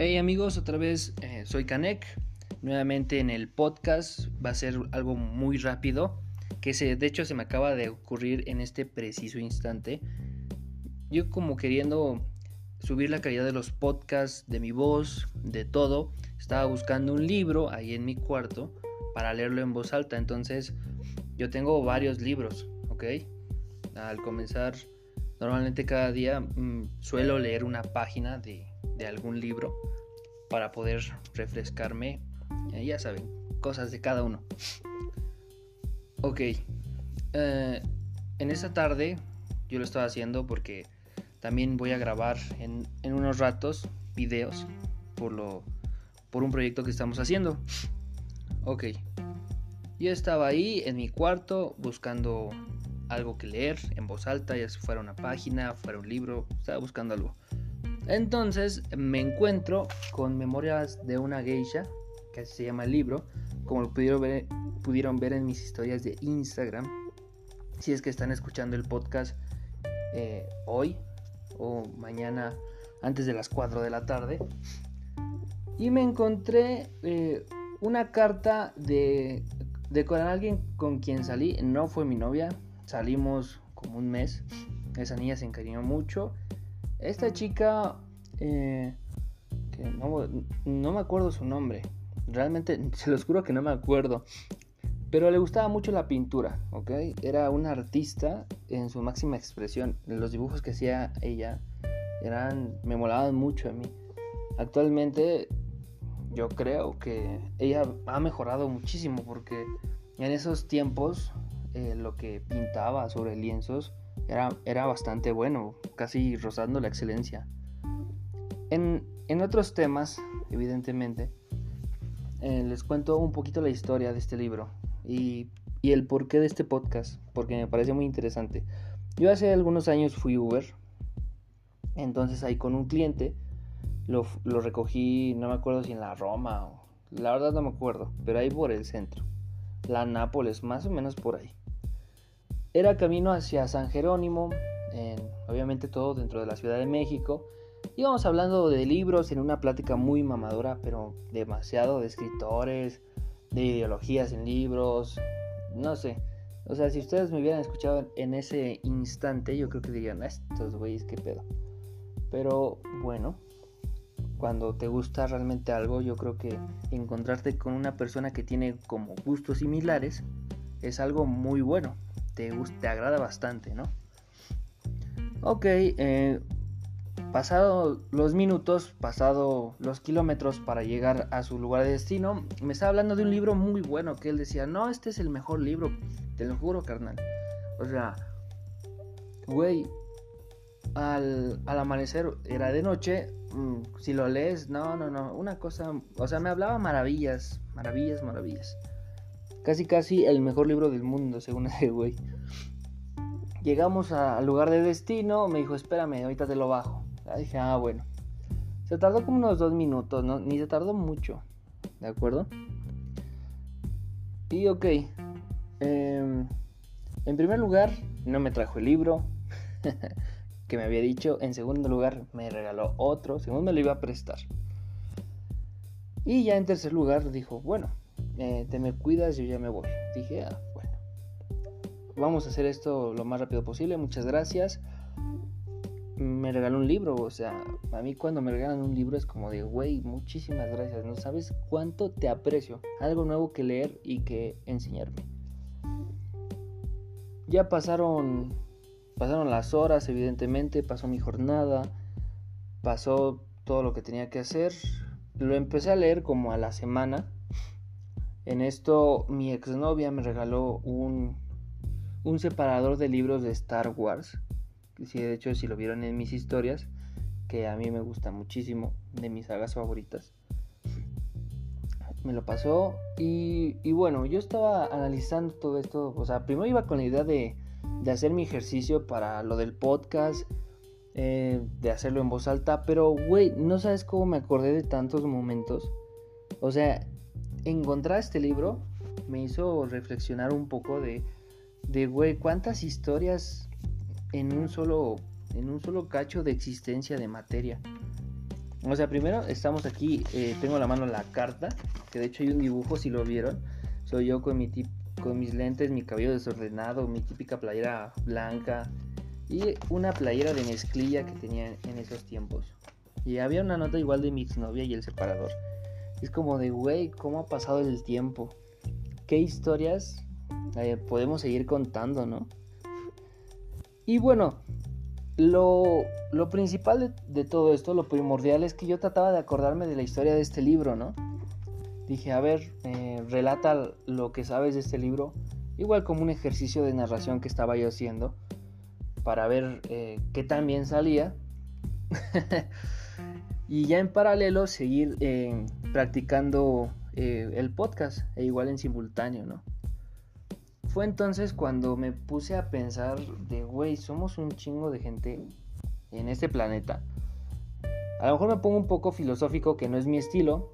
Hey amigos, otra vez eh, soy Kanek. Nuevamente en el podcast va a ser algo muy rápido. Que se, de hecho se me acaba de ocurrir en este preciso instante. Yo como queriendo subir la calidad de los podcasts, de mi voz, de todo. Estaba buscando un libro ahí en mi cuarto para leerlo en voz alta. Entonces yo tengo varios libros, ¿ok? Al comenzar, normalmente cada día mm, suelo leer una página de de algún libro para poder refrescarme. Eh, ya saben, cosas de cada uno. Ok. Eh, en esta tarde yo lo estaba haciendo porque también voy a grabar en, en, unos ratos videos por, lo, por un proyecto que estamos haciendo. Ok. Yo estaba ahí en mi cuarto buscando algo que leer en voz alta, ya fuera una página, fuera un libro, estaba buscando algo. Entonces me encuentro con Memorias de una geisha, que se llama libro, como lo pudieron ver, pudieron ver en mis historias de Instagram. Si es que están escuchando el podcast eh, hoy o mañana antes de las 4 de la tarde. Y me encontré eh, una carta de, de con alguien con quien salí. No fue mi novia, salimos como un mes. Esa niña se encariñó mucho esta chica, eh, que no, me acuerdo su nombre, realmente se los juro que no me acuerdo, pero le gustaba mucho la pintura, ¿ok? Era una artista en su máxima expresión. Los dibujos que hacía ella eran, me molaban mucho a mí. Actualmente yo creo que ella ha mejorado muchísimo porque en esos tiempos eh, lo que pintaba sobre lienzos era, bastante bueno, casi rozando la excelencia. En, otros temas, evidentemente, eh, les cuento un poquito la historia de este libro y, el porqué de este podcast, porque me parece muy interesante. Yo hace algunos años fui Uber, entonces ahí con un cliente lo, lo recogí, no me acuerdo si en la Roma o... La verdad no me acuerdo, pero ahí por el centro. La Nápoles, más o menos por ahí. Era camino hacia San Jerónimo, obviamente todo dentro de la Ciudad de México. Íbamos hablando de libros en una plática muy mamadora, pero demasiado de escritores, de ideologías en libros, no sé. O sea, si ustedes me hubieran escuchado en ese instante, yo creo que dirían, ah, estos güeyes, qué pedo. Pero bueno, cuando te gusta realmente algo, yo creo que encontrarte con una persona que tiene como gustos similares es algo muy bueno te, te agrada bastante, ¿no? Ok, eh, pasado los minutos, pasado los kilómetros para llegar a su lugar de destino, me estaba hablando de un libro muy bueno que él decía, no, este es el mejor libro, te lo juro, carnal. O sea, güey, al, al amanecer era de noche, mm, si lo lees, no, no, no, una cosa, o sea, me hablaba maravillas, maravillas, maravillas. Casi casi el mejor libro del mundo, según ese güey. Llegamos al lugar de destino, me dijo, espérame, ahorita te lo bajo. Dije, ah, bueno. Se tardó como unos dos minutos, ¿no? Ni se tardó mucho, ¿de acuerdo? Y ok. Em, en primer lugar, no me trajo el libro que me había dicho. En segundo lugar, me regaló otro. Segundo, me lo iba a prestar. Y ya en tercer lugar, dijo, bueno, eh, te me cuidas, yo ya me voy. Dije, ah, bueno, vamos a hacer esto lo más rápido posible, muchas gracias. Me regaló un libro, o sea, a mí cuando me regalan un libro es como de, güey, muchísimas gracias, no sabes cuánto te aprecio, algo nuevo que leer y que enseñarme. Ya pasaron, pasaron las horas, evidentemente, pasó mi jornada, pasó todo lo que tenía que hacer. Lo empecé a leer como a la semana en esto mi exnovia me regaló un, un separador de libros de Star Wars. Sí, de hecho, si lo vieron en mis historias, que a mí me gusta muchísimo, de mis sagas favoritas. Me lo pasó y, y bueno, yo estaba analizando todo esto. O sea, primero iba con la idea de, de hacer mi ejercicio para lo del podcast, eh, de hacerlo en voz alta, pero güey, no sabes cómo me acordé de tantos momentos. O sea, encontrar este libro me hizo reflexionar un poco de, de güey, cuántas historias en un solo en un solo cacho de existencia de materia. O sea, primero estamos aquí, eh, tengo en la mano la carta, que de hecho hay un dibujo, si lo vieron. Soy yo con, mi con mis lentes, mi cabello desordenado, mi típica playera blanca y una playera de mezclilla que tenía en esos tiempos. Y había una nota igual de mi exnovia y el separador. Es como de, güey, ¿cómo ha pasado el tiempo? ¿Qué historias eh, podemos seguir contando, no? Y bueno, lo, principal de, todo esto, lo primordial es que yo trataba de acordarme de la historia de este libro, ¿no? Dije, a ver, eh, relata lo que sabes de este libro, igual como un ejercicio de narración que estaba yo haciendo, para ver eh, qué tan bien salía. y ya en paralelo seguir eh, practicando el podcast, e igual en simultáneo, ¿no? Fue entonces cuando me puse a pensar de, güey, somos un chingo de gente en este planeta. A lo mejor me pongo un poco filosófico, que no es mi estilo.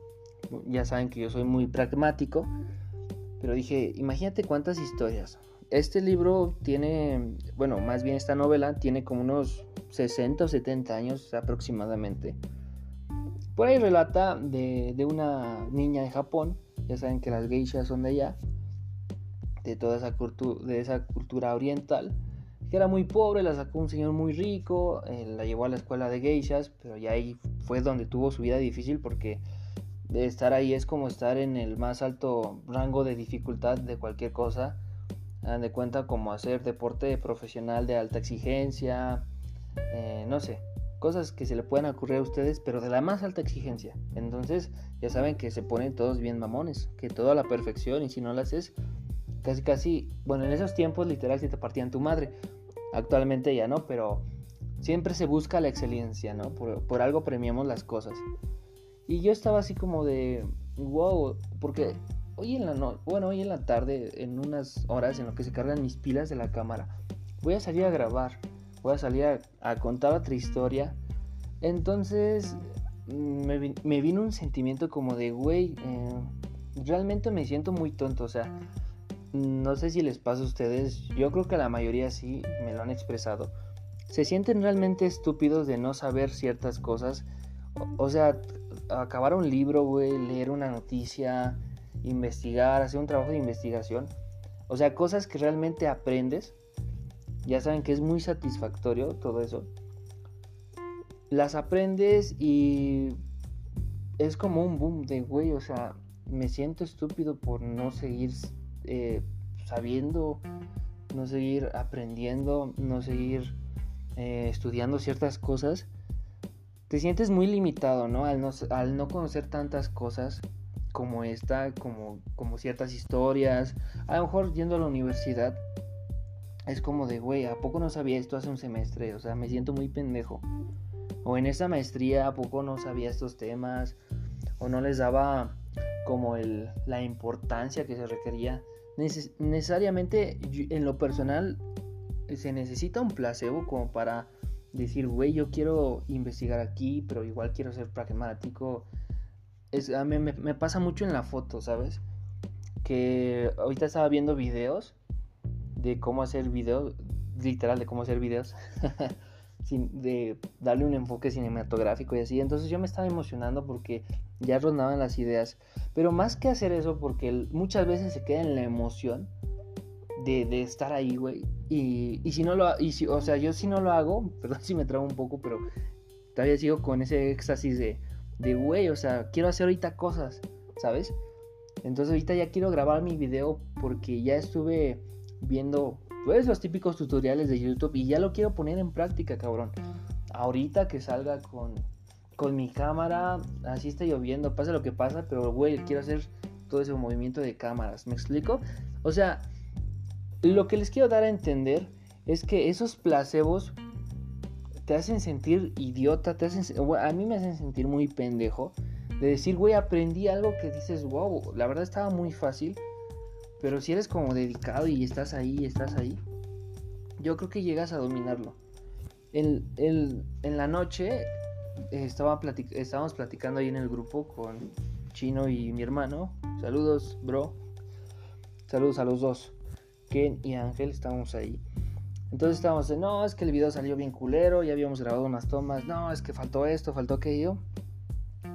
Ya saben que yo soy muy pragmático. Pero dije, imagínate cuántas historias. Este libro tiene, bueno, más bien esta novela tiene como unos 60 o 70 años aproximadamente. Por ahí relata de, una niña de Japón. Ya saben que las geishas son de allá de toda esa, de esa cultura oriental, que era muy pobre, la sacó un señor muy rico, eh, la llevó a la escuela de geishas, pero ya ahí fue donde tuvo su vida difícil porque de estar ahí es como estar en el más alto rango de dificultad de cualquier cosa. Dan de cuenta como hacer deporte profesional de alta exigencia, eh, no sé, cosas que se le pueden ocurrir a ustedes, pero de la más alta exigencia. Entonces, ya saben que se ponen todos bien mamones, que todo a la perfección y si no lo haces, Casi, casi, bueno, en esos tiempos literal si te partían tu madre. Actualmente ya no, pero siempre se busca la excelencia, ¿no? Por, algo premiamos las cosas. Y yo estaba así como de, wow, porque hoy en la no bueno, hoy en la tarde, en unas horas en lo que se cargan mis pilas de la cámara, voy a salir a grabar, voy a salir a, contar otra historia. Entonces me, me, vino un sentimiento como de, güey, eh, realmente me siento muy tonto, o sea, no sé si les pasa a ustedes, yo creo que la mayoría sí me lo han expresado. Se sienten realmente estúpidos de no saber ciertas cosas. O, sea, acabar un libro, güey, leer una noticia, investigar, hacer un trabajo de investigación. O sea, cosas que realmente aprendes. Ya saben que es muy satisfactorio todo eso. Las aprendes y es como un boom de, güey, o sea, me siento estúpido por no seguir eh, sabiendo, no seguir aprendiendo, no seguir eh, estudiando ciertas cosas, te sientes muy limitado, ¿no? Al, ¿no? conocer tantas cosas como esta, como, como ciertas historias, a lo mejor yendo a la universidad, es como de, güey, ¿a poco no sabía esto hace un semestre? O sea, me siento muy pendejo. O en esa maestría, ¿a poco no sabía estos temas? O no les daba como el, la importancia que se requería necesariamente en lo personal se necesita un placebo como para decir, güey, yo quiero investigar aquí, pero igual quiero ser pragmático. Es, a mí me, pasa mucho en la foto, ¿sabes? Que ahorita estaba viendo videos de cómo hacer videos, literal, de cómo hacer videos, sin, de darle un enfoque cinematográfico y así. Entonces yo me estaba emocionando porque ya rondaban las ideas. Pero más que hacer eso, porque muchas veces se queda en la emoción de, estar ahí, güey. Y, y, si no lo y si, o sea, yo si no lo hago, perdón si me trago un poco, pero todavía sigo con ese éxtasis de, de, güey, o sea, quiero hacer ahorita cosas, ¿sabes? Entonces ahorita ya quiero grabar mi video porque ya estuve viendo pues los típicos tutoriales de YouTube y ya lo quiero poner en práctica, cabrón. Ahorita que salga con con mi cámara, así está lloviendo, pasa lo que pasa, pero güey, quiero hacer todo ese movimiento de cámaras, ¿me explico? O sea, lo que les quiero dar a entender es que esos placebos te hacen sentir idiota, te hacen, a mí me hacen sentir muy pendejo. De decir, güey, aprendí algo que dices, wow, la verdad estaba muy fácil. Pero si eres como dedicado y estás ahí, estás ahí, yo creo que llegas a dominarlo. En, en la noche estaba estábamos platicando ahí en el grupo con Chino y mi hermano. Saludos, bro. Saludos a los dos. Ken y Ángel, estábamos ahí. Entonces estábamos de, no, es que el video salió bien culero, ya habíamos grabado unas tomas, no, es que faltó esto, faltó aquello.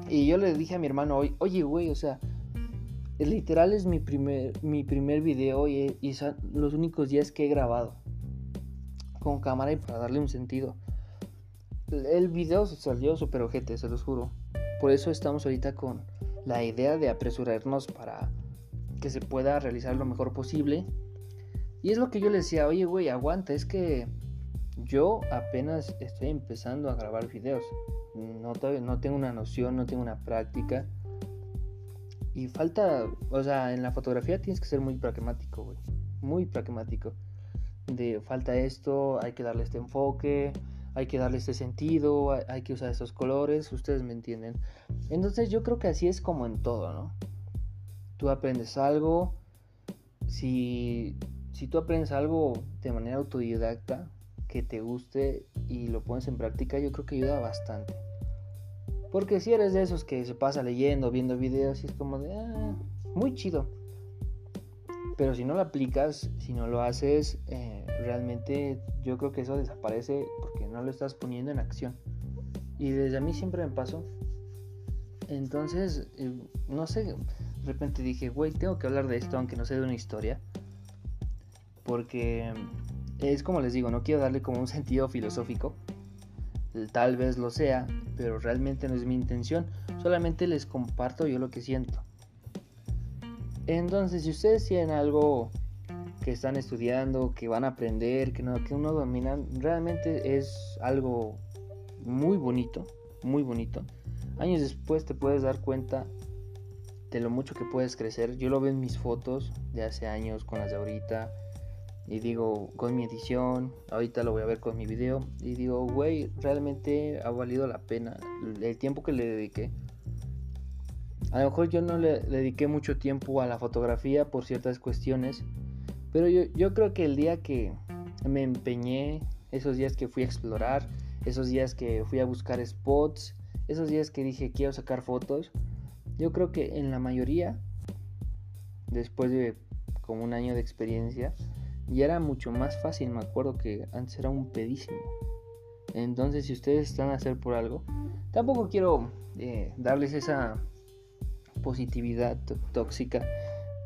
Y yo le dije a mi hermano hoy, oye, güey, o sea, literal es mi primer, mi primer video y, son los únicos días que he grabado con cámara y para darle un sentido. El video salió súper ojete, se los juro. Por eso estamos ahorita con la idea de apresurarnos para que se pueda realizar lo mejor posible. Y es lo que yo le decía, oye, güey, aguanta, es que yo apenas estoy empezando a grabar videos. No, no tengo una noción, no tengo una práctica. Y falta, o sea, en la fotografía tienes que ser muy pragmático, güey. Muy pragmático. De falta esto, hay que darle este enfoque, hay que darle este sentido, hay, que usar estos colores, ustedes me entienden. Entonces yo creo que así es como en todo, ¿no? Tú aprendes algo, si, si tú aprendes algo de manera autodidacta, que te guste y lo pones en práctica, yo creo que ayuda bastante. Porque si eres de esos que se pasa leyendo, viendo videos y es como de, ah, muy chido. Pero si no lo aplicas, si no lo haces, eh, realmente yo creo que eso desaparece porque no lo estás poniendo en acción. Y desde a mí siempre me pasó. Entonces, eh, no sé, de repente dije, güey, tengo que hablar de esto aunque no sea de una historia. Porque es como les digo, no quiero darle como un sentido filosófico. Tal vez lo sea, pero realmente no es mi intención. Solamente les comparto yo lo que siento. Entonces, si ustedes tienen algo que están estudiando, que van a aprender, que, no, que uno domina, realmente es algo muy bonito, muy bonito. Años después te puedes dar cuenta de lo mucho que puedes crecer. Yo lo veo en mis fotos de hace años con las de ahorita y digo, con mi edición, ahorita lo voy a ver con mi video. Y digo, güey, realmente ha valido la pena el tiempo que le dediqué. A lo mejor yo no le dediqué mucho tiempo a la fotografía por ciertas cuestiones. Pero yo, yo creo que el día que me empeñé, esos días que fui a explorar, esos días que fui a buscar spots, esos días que dije quiero sacar fotos, yo creo que en la mayoría, después de como un año de experiencia, y era mucho más fácil, me acuerdo que antes era un pedísimo. Entonces, si ustedes están a hacer por algo, tampoco quiero eh, darles esa positividad tóxica,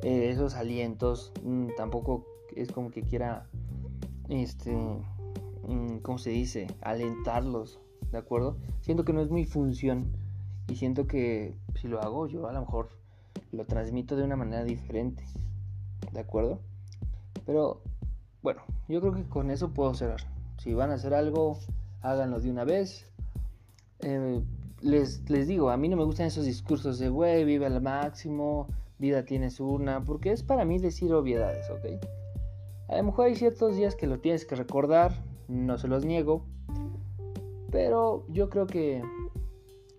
eh, esos alientos. Mm, tampoco es como que quiera, este, mm, ¿cómo se dice? Alentarlos, ¿de acuerdo? Siento que no es mi función y siento que si lo hago yo a lo mejor lo transmito de una manera diferente, ¿de acuerdo? Pero bueno, yo creo que con eso puedo cerrar. Si van a hacer algo, háganlo de una vez. Eh, les, les digo, a mí no me gustan esos discursos de, güey, vive al máximo, vida tienes una, porque es para mí decir obviedades, ¿ok? A lo mejor hay ciertos días que lo tienes que recordar, no se los niego, pero yo creo que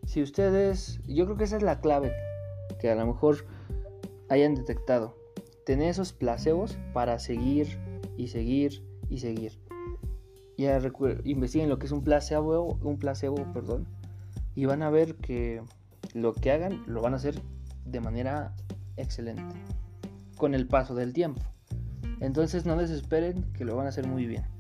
si ustedes, yo creo que esa es la clave que a lo mejor hayan detectado, tener esos placebos para seguir y seguir y seguir. Ya investiguen lo que es un placebo, un placebo, perdón, y van a ver que lo que hagan lo van a hacer de manera excelente con el paso del tiempo. Entonces no desesperen que lo van a hacer muy bien.